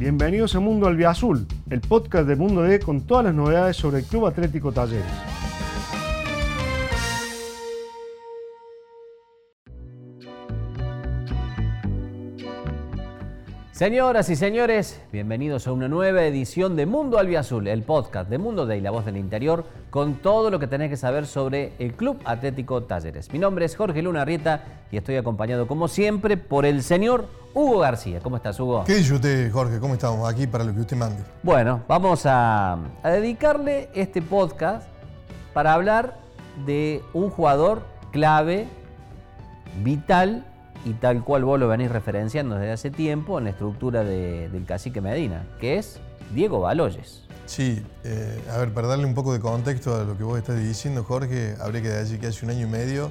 Bienvenidos a Mundo Albiazul, el podcast de Mundo D con todas las novedades sobre el Club Atlético Talleres. Señoras y señores, bienvenidos a una nueva edición de Mundo Albiazul, el podcast de Mundo Day, la voz del interior, con todo lo que tenés que saber sobre el Club Atlético Talleres. Mi nombre es Jorge Luna Rieta y estoy acompañado, como siempre, por el señor Hugo García. ¿Cómo estás, Hugo? ¿Qué dice usted, Jorge? ¿Cómo estamos? Aquí para lo que usted mande. Bueno, vamos a, a dedicarle este podcast para hablar de un jugador clave, vital y tal cual vos lo venís referenciando desde hace tiempo en la estructura de- del cacique Medina, que es Diego Baloyes. Sí, eh, a ver, para darle un poco de contexto a lo que vos estás diciendo, Jorge, habría que decir que hace un año y medio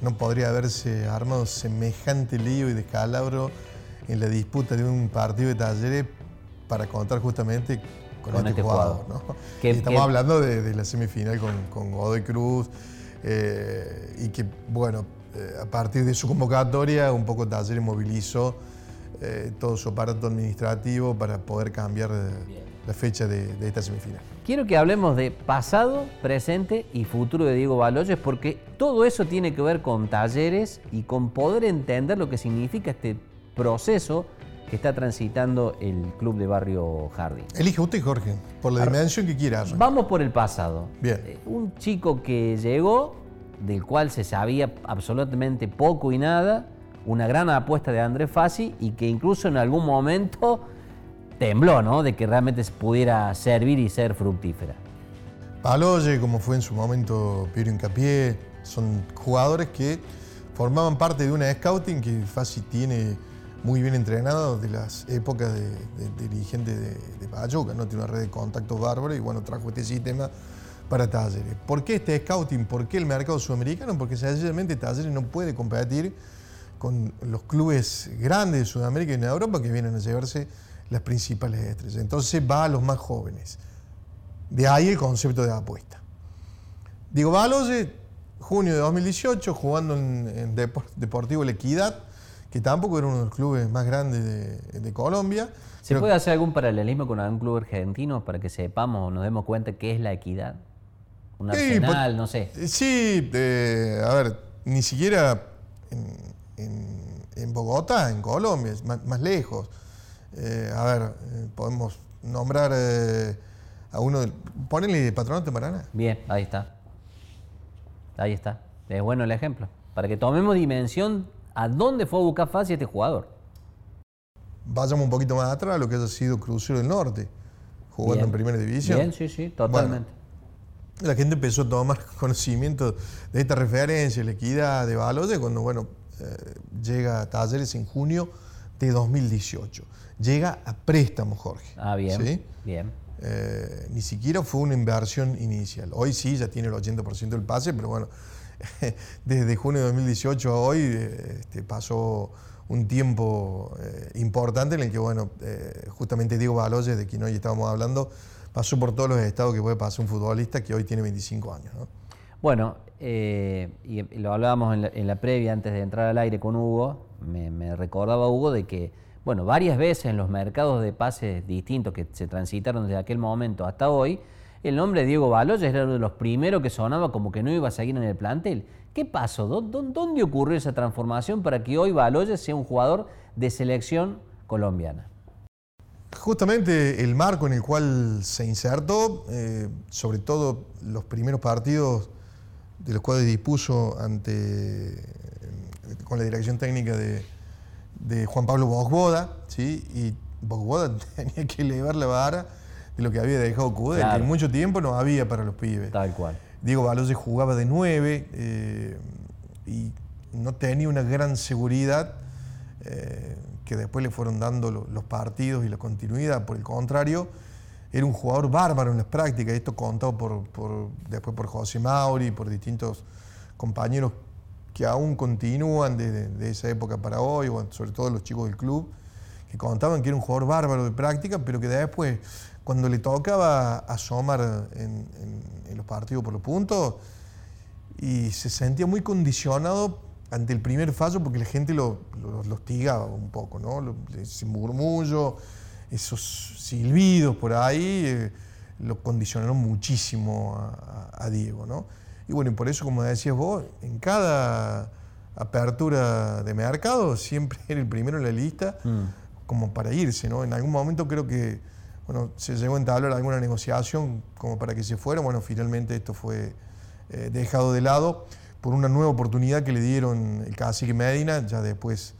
no podría haberse armado semejante lío y descalabro en la disputa de un partido de talleres para contar justamente con, Con este, este jugador. jugador. ¿no? Estamos hablando de, de la semifinal con, con Godoy Cruz eh, y que, bueno, eh, a partir de su convocatoria, un poco Talleres movilizó eh, todo su aparato administrativo para poder cambiar eh, la fecha de, de esta semifinal. Quiero que hablemos de pasado, presente y futuro de Diego Baloyes, porque todo eso tiene que ver con talleres y con poder entender lo que significa este proceso que está transitando el club de Barrio Jardín. Elige usted, Jorge, por la dimensión que quiera. Vamos por el pasado. Bien. Un chico que llegó, del cual se sabía absolutamente poco y nada, una gran apuesta de Andrés Fassi y que incluso en algún momento tembló, ¿no? De que realmente pudiera servir y ser fructífera. Paloye, como fue en su momento Piero Incapié, son jugadores que formaban parte de una scouting que Fassi tiene muy bien entrenado de las épocas de, de- de dirigente de, de ¿no? Tiene una red de contactos bárbara y bueno, trajo este sistema para Talleres. ¿Por qué este scouting? ¿Por qué el mercado sudamericano? Porque sencillamente Talleres no puede competir con los clubes grandes de Sudamérica y de Europa que vienen a llevarse las principales estrellas. Entonces va a los más jóvenes. De ahí el concepto de apuesta. Diego Baloye, junio de 2018, jugando en, en Depor- Deportivo La Equidad, que tampoco era uno de los clubes más grandes de, de Colombia. ¿Se puede hacer algún paralelismo con algún club argentino para que sepamos o nos demos cuenta qué es la equidad? Un Sí, arsenal, po- no sé. Eh, Sí, eh, a ver, ni siquiera en, en- en Bogotá, en Colombia, es más, más lejos. Eh, a ver, eh, podemos nombrar eh, a uno del. Ponele Patronato de Paraná. Bien, ahí está. Ahí está. Es bueno el ejemplo. Para que tomemos dimensión a dónde fue a buscar fácil este jugador. Vayamos un poquito más atrás a lo que haya sido Crucero del Norte, jugando Bien. en Primera División. Bien, sí, sí, totalmente. La gente empezó a tomar conocimiento de esta referencia, la equidad de Baloye, cuando bueno, eh, llega a Talleres en junio de 2018. Llega a préstamo, Jorge. ah, bien. ¿sí? Bien. Eh, ni siquiera fue una inversión inicial. Hoy sí, ya tiene el 80% del pase, pero bueno, desde junio de 2018 a hoy eh, este, pasó un tiempo eh, importante en el que, bueno, justamente Diego Baloyes, de quien hoy estábamos hablando, pasó por todos los estados que puede pasar un futbolista que hoy tiene 25 años. ¿no? Bueno, eh, y lo hablábamos en la, previa antes de entrar al aire con Hugo. Me, me recordaba Hugo de que, bueno, varias veces en los mercados de pases distintos que se transitaron desde aquel momento hasta hoy, el nombre de Diego Baloyes era uno de los primeros que sonaba como que no iba a seguir en el plantel. ¿Qué pasó? ¿Dó- dó- ¿Dónde ocurrió esa transformación para que hoy Baloyes sea un jugador de selección colombiana? Justamente el marco en el cual se insertó, eh, sobre todo los primeros partidos de los cuales dispuso ante, con la dirección técnica de, de Juan Pablo Bosboda, ¿sí? y Bosboda tenía que elevar la vara de lo que había dejado Cudel, Claro. que en mucho tiempo no había para los pibes. Tal cual. Diego Baloyes jugaba de 9 eh, y no tenía una gran seguridad eh, que después le fueron dando lo- los partidos y la continuidad. Por el contrario, era un jugador bárbaro en las prácticas. Esto contado por, por- después por José Mauri, por distintos compañeros que aún continúan desde de esa época para hoy, sobre todo los chicos del club, que contaban que era un jugador bárbaro de práctica, pero que después, cuando le tocaba asomar en- en los partidos por los puntos, y se sentía muy condicionado ante el primer fallo porque la gente lo, lo- lo hostigaba un poco, ¿no? Sin murmullo, esos silbidos por ahí eh, lo condicionaron muchísimo a, Diego, ¿no? Y bueno, y por eso, como decías vos, en cada apertura de mercado siempre era el primero en la lista mm. como para irse, ¿no? En algún momento creo que, bueno, se llegó a entablar alguna negociación como para que se fuera, bueno, finalmente esto fue eh, dejado de lado por una nueva oportunidad que le dieron el cacique Medina, ya después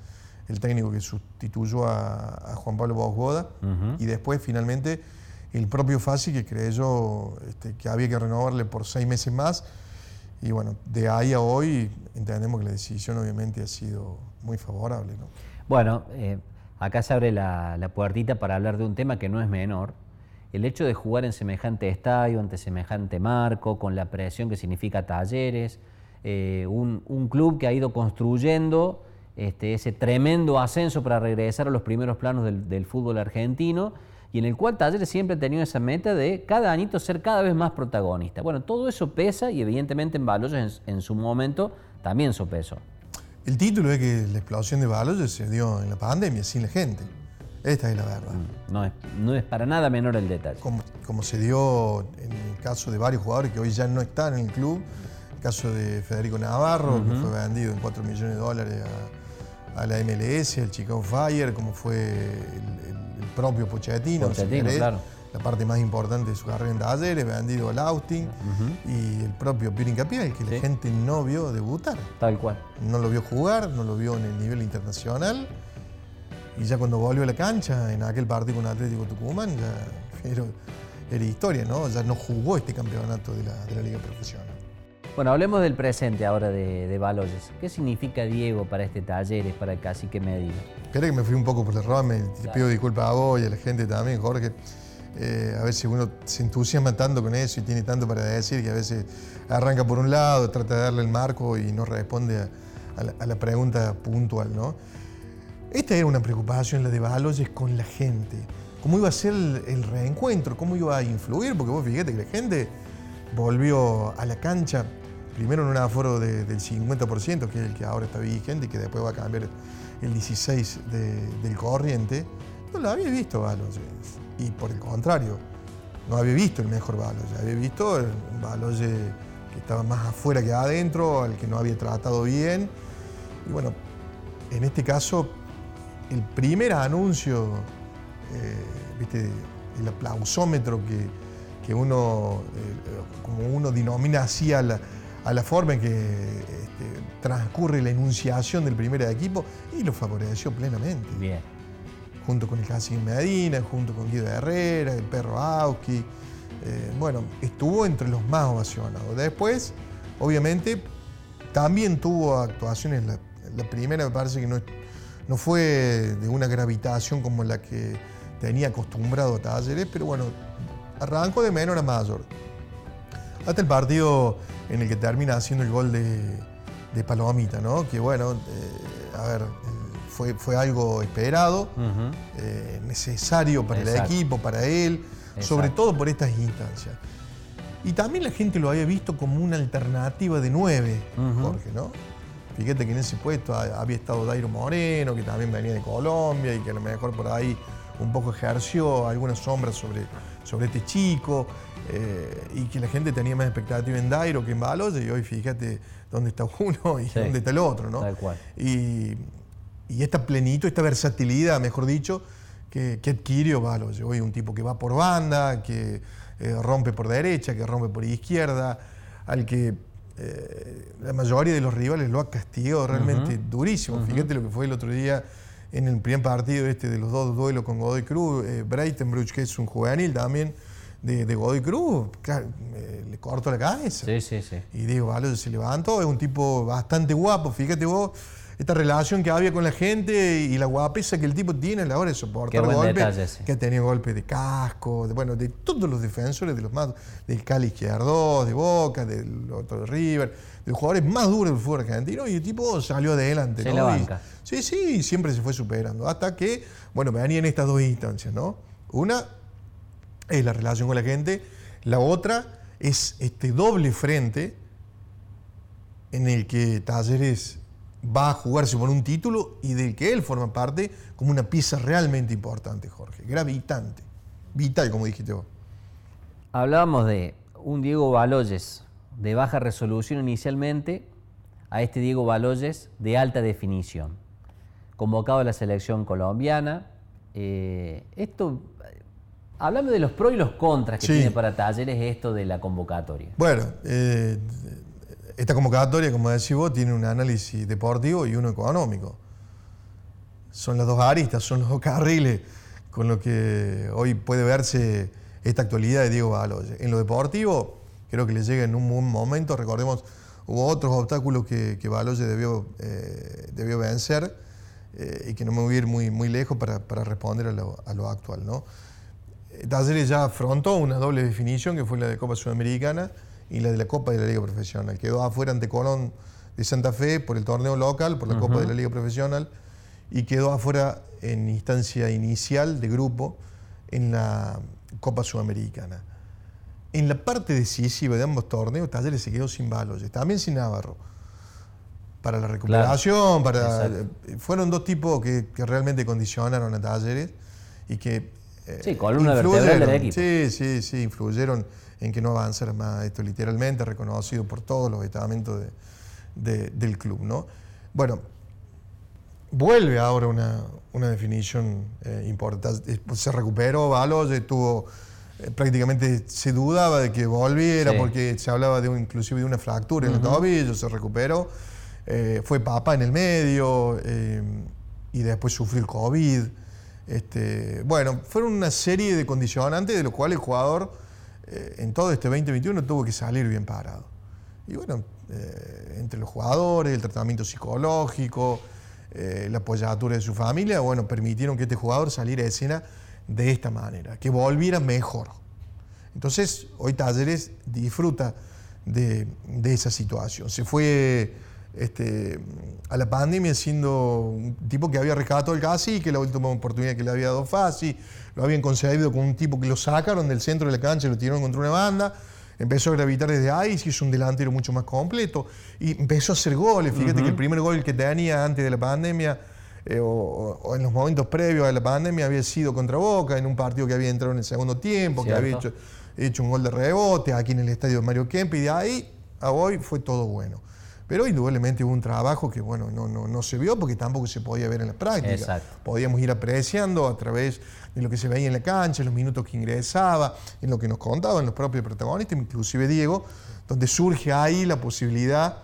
el técnico que sustituyó a, Juan Pablo Bosgoda, y después finalmente el propio Fasi que creyó este, que había que renovarle por seis meses más. Y bueno, de ahí a hoy entendemos que la decisión obviamente ha sido muy favorable. Bueno, eh, acá se abre la, la, puertita para hablar de un tema que no es menor. El hecho de jugar en semejante estadio, ante semejante marco, con la presión que significa talleres, eh, un, un, club que ha ido construyendo este, ese tremendo ascenso para regresar a los primeros planos del, fútbol argentino y en el cual Talleres siempre ha tenido esa meta de cada añito ser cada vez más protagonista. Bueno, todo eso pesa y evidentemente en Baloyes en, su momento también sopesó. El título es que la explosión de Baloyes se dio en la pandemia, sin la gente. Esta es la verdad. Mm, no es, no es para nada menor el detalle. Como, como se dio en el caso de varios jugadores que hoy ya no están en el club, el caso de Federico Navarro, que fue vendido en 4 millones de dólares a a la MLS, al Chicago Fire, como fue el, propio Pochettino, la parte más importante de su carrera en talleres, vendido al Austin, y el propio Pierre Incapié, que la gente no vio debutar. Tal cual. No lo vio jugar, no lo vio en el nivel internacional, y ya cuando volvió a la cancha, en aquel partido con Atlético Tucumán, ya era, historia, ¿no? Ya no jugó este campeonato de la, de la Liga Profesional. Bueno, hablemos del presente ahora de, de Baloyes. ¿Qué significa Diego para este taller, para el cacique Medina? Creo que me fui un poco por el rama, te pido disculpas a vos y a la gente también, Jorge. Eh, a veces uno se entusiasma tanto con eso y tiene tanto para decir que a veces arranca por un lado, trata de darle el marco y no responde a, la, pregunta puntual, ¿no? Esta era una preocupación, la de Baloyes, con la gente. ¿Cómo iba a ser el, el reencuentro? ¿Cómo iba a influir? Porque vos fíjate que la gente volvió a la cancha primero en un aforo del 50%, que es el que ahora está vigente y que después va a cambiar el 16% del corriente, no lo había visto Baloyes. Y por el contrario, no había visto el mejor Baloyes, había visto un Baloyes que estaba más afuera que adentro, al que no había tratado bien. Y bueno, en este caso, el primer anuncio, eh, ¿viste? el aplausómetro que, que uno, eh, como uno denomina así a la, a la forma en que este, transcurre la enunciación del primer equipo y lo favoreció plenamente. Bien. Junto con el Cacique Medina, junto con Guido Herrera, el perro Auski. Eh, bueno, estuvo entre los más ovacionados. Después, obviamente, también tuvo actuaciones, la, primera me parece que no, no fue de una gravitación como la que tenía acostumbrado a Talleres, pero bueno, arrancó de menor a mayor. Hasta el partido en el que termina haciendo el gol de, Palomita, ¿no? Que bueno, eh, a ver, fue, fue algo esperado, eh, necesario para el equipo, para él, sobre todo por estas instancias. Y también la gente lo había visto como una alternativa de nueve, Jorge, ¿no? Fíjate que en ese puesto había estado Dairo Moreno, que también venía de Colombia y que a lo mejor por ahí un poco ejerció algunas sombras sobre, sobre este chico. Eh, y que la gente tenía más expectativa en Dairo que en Baloyes, y hoy fíjate dónde está uno y dónde está el otro, ¿no? Y, esta plenitud, esta versatilidad, mejor dicho, que, que adquirió Baloyes. Hoy un tipo que va por banda, que eh, rompe por derecha, que rompe por izquierda, al que eh, la mayoría de los rivales lo ha castigado realmente durísimo. Fíjate lo que fue el otro día en el primer partido este de los dos duelos con Godoy Cruz, Breitenbruch, que es un juvenil también, de, Godoy Cruz, claro, le corto la cabeza. Sí, sí, sí. Y digo, vale, se levantó, es un tipo bastante guapo, fíjate vos, esta relación que había con la gente y la guapesa que el tipo tiene a la hora de soportar golpes, que ha tenido golpes de casco, de, bueno, de todos los defensores, de los más, del Cali Izquierdo, de Boca, del otro de River, de los jugadores más duros del fútbol argentino, y el tipo salió adelante. Se la banca. sí, sí, siempre se fue superando, hasta que, bueno, me en estas dos instancias, ¿no? Una, es la relación con la gente. La otra es este doble frente en el que Talleres va a jugarse por un título y del que él forma parte como una pieza realmente importante, Jorge, gravitante, vital, como dijiste vos. Hablábamos de un Diego Baloyes de baja resolución inicialmente a este Diego Baloyes de alta definición, convocado a la selección colombiana. Eh, esto, hablando de los pros y los contras que tiene para Talleres esto de la convocatoria. Bueno, eh, esta convocatoria, como decís vos, tiene un análisis deportivo y uno económico. Son las dos aristas, son los dos carriles con lo que hoy puede verse esta actualidad de Diego Baloyes. En lo deportivo, creo que le llega en un buen momento. Recordemos, hubo otros obstáculos que, que Baloyes debió, eh, debió vencer eh, y que no me voy a ir muy, muy lejos para, responder a lo, actual. ¿no? Talleres ya afrontó una doble definición que fue la de Copa Sudamericana y la de la Copa de la Liga Profesional. Quedó afuera ante Colón de Santa Fe por el torneo local, por la Copa de la Liga Profesional, y quedó afuera en instancia inicial de grupo en la Copa Sudamericana. En la parte decisiva de ambos torneos, Talleres se quedó sin Baloyes, también sin Navarro. Para la recuperación, para fueron dos tipos que, realmente condicionaron a Talleres y que eh, sí, columna vertebral del equipo. Sí, sí, sí, influyeron en que no avanzara más esto literalmente, reconocido por todos los estamentos del club. ¿no? Bueno, vuelve ahora una, definición eh, importante. Se recuperó Valos, estuvo eh, prácticamente se dudaba de que volviera porque se hablaba de inclusive de una fractura en el tobillo, se recuperó. Eh, fue papa en el medio y después sufrió el COVID. Este, bueno, fueron una serie de condicionantes de los cuales el jugador eh, en todo este 2021 tuvo que salir bien parado. Y bueno, eh, entre los jugadores, el tratamiento psicológico, eh, la apoyatura de su familia, bueno, permitieron que este jugador saliera de escena de esta manera, que volviera mejor. Entonces, hoy Talleres disfruta de, esa situación. Se fue este, a la pandemia siendo un tipo que había rescatado el casi, que la última oportunidad que le había dado fácil, lo habían concebido con un tipo que lo sacaron del centro de la cancha y lo tiraron contra una banda. Empezó a gravitar desde ahí, se hizo un delantero mucho más completo y empezó a hacer goles. Fíjate que el primer gol que tenía antes de la pandemia eh, o, en los momentos previos a la pandemia había sido contra Boca, en un partido que había entrado en el segundo tiempo, que había hecho, hecho, un gol de rebote aquí en el estadio de Mario Kemp y de ahí a hoy fue todo bueno. Pero indudablemente hubo un trabajo que bueno, no, no, no se vio porque tampoco se podía ver en la práctica. Podíamos ir apreciando a través de lo que se veía en la cancha, en los minutos que ingresaba, en lo que nos contaban los propios protagonistas, inclusive Diego, donde surge ahí la posibilidad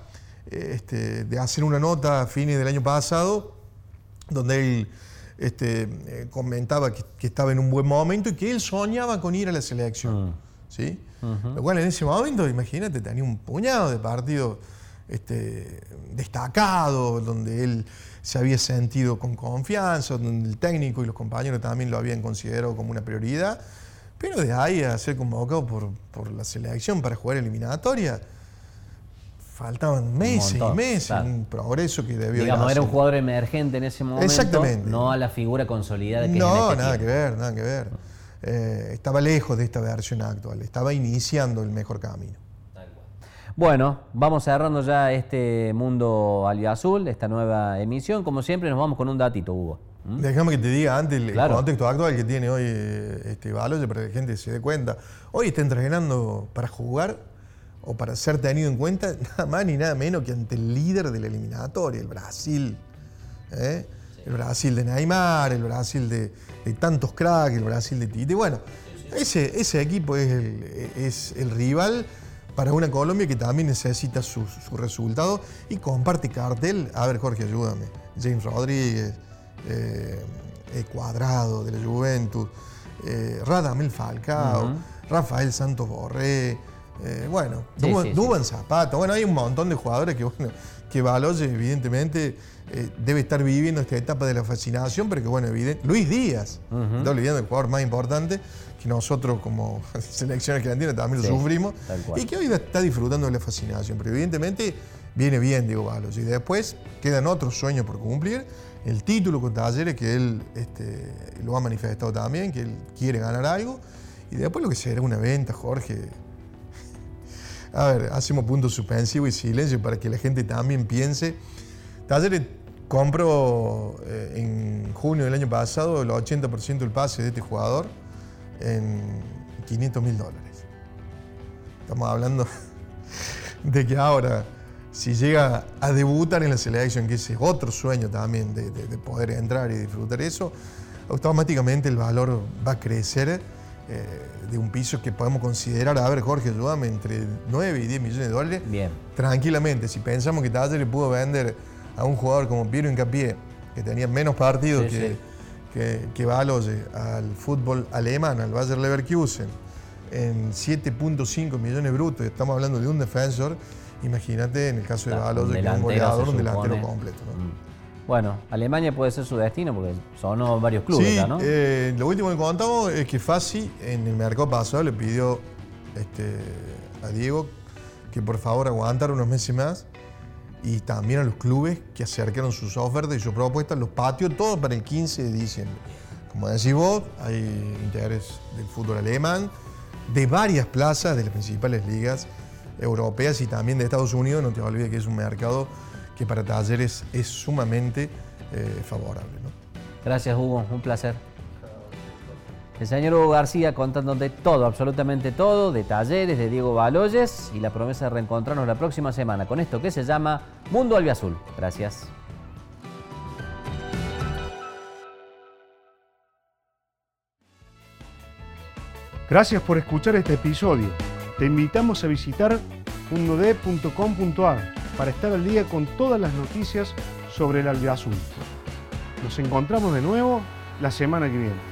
este, de hacer una nota a fines del año pasado, donde él este, eh, comentaba que, estaba en un buen momento y que él soñaba con ir a la selección. Mm. ¿sí? Lo cual en ese momento, imagínate, tenía un puñado de partidos este, destacado, donde él se había sentido con confianza, donde el técnico y los compañeros también lo habían considerado como una prioridad. Pero de ahí a ser convocado por, por la selección para jugar eliminatoria, faltaban meses y meses, un progreso que debió Digamos, era un jugador emergente en ese momento, Exactamente. no a la figura consolidada que No, este nada que ver, nada que ver. Eh, estaba lejos de esta versión actual, estaba iniciando el mejor camino. Bueno, vamos cerrando ya este mundo azul, esta nueva emisión. Como siempre, nos vamos con un datito, Hugo. ¿Mm? Déjame que te diga antes el, contexto actual que tiene hoy eh, este para que la gente se dé cuenta. Hoy está entrenando para jugar o para ser tenido en cuenta nada más ni nada menos que ante el líder de la eliminatoria, el Brasil. ¿eh? El Brasil de Neymar, el Brasil de, tantos cracks, el Brasil de Tite. Bueno, ese, ese equipo es es el rival para una Colombia que también necesita su, resultado y comparte cartel. A ver, Jorge, ayúdame. James Rodríguez, eh, Cuadrado de la Juventus, eh, Radamel Falcao, Rafael Santos Borré, eh, bueno, Duban, Zapata. Bueno, hay un montón de jugadores que, bueno, que Baloye, evidentemente, debe estar viviendo esta etapa de la fascinación, pero que, bueno, evidente. Luis Díaz, está olvidando el jugador más importante, que nosotros como selecciones argentinas también lo sufrimos, y que hoy está disfrutando de la fascinación. Pero evidentemente viene bien Diego Balos. Y después quedan otros sueños por cumplir. El título con Talleres, que él este, lo ha manifestado también, que él quiere ganar algo. Y después lo que será una venta, Jorge. A ver, hacemos punto suspensivo y silencio para que la gente también piense Talleres compró eh, en junio del año pasado el 80% del pase de este jugador en 500 mil dólares. Estamos hablando de que ahora, si llega a debutar en la selección, que ese es otro sueño también de, de poder entrar y disfrutar eso, automáticamente el valor va a crecer eh, de un piso que podemos considerar, a ver Jorge, ayúdame, entre 9 y 10 millones de dólares. Bien. Tranquilamente, si pensamos que Taller le pudo vender a un jugador como Piero Incapié, que tenía menos partidos que, que, al fútbol alemán, al Bayer Leverkusen, en 7.5 millones brutos, estamos hablando de un defensor, imagínate en el caso de Baloye, que es un goleador, un delantero completo. Mm. Bueno, Alemania puede ser su destino porque son varios clubes, sí, ¿no? Eh, lo último que contamos es que Fassi en el mercado pasado le pidió este, a Diego que por favor aguantara unos meses más y también a los clubes que acercaron sus ofertas y sus propuestas, los patios, todo para el 15 de diciembre. Como decís vos, hay interés del fútbol alemán, de varias plazas de las principales ligas europeas y también de Estados Unidos, no te olvides que es un mercado que para talleres es sumamente eh, favorable. Gracias Hugo, un placer. El señor Hugo García contándote todo, absolutamente todo, de talleres de Diego Baloyes y la promesa de reencontrarnos la próxima semana con esto que se llama Mundo Albiazul. Gracias. Gracias por escuchar este episodio. Te invitamos a visitar mundod.com.ar para estar al día con todas las noticias sobre el albiazul. Nos encontramos de nuevo la semana que viene.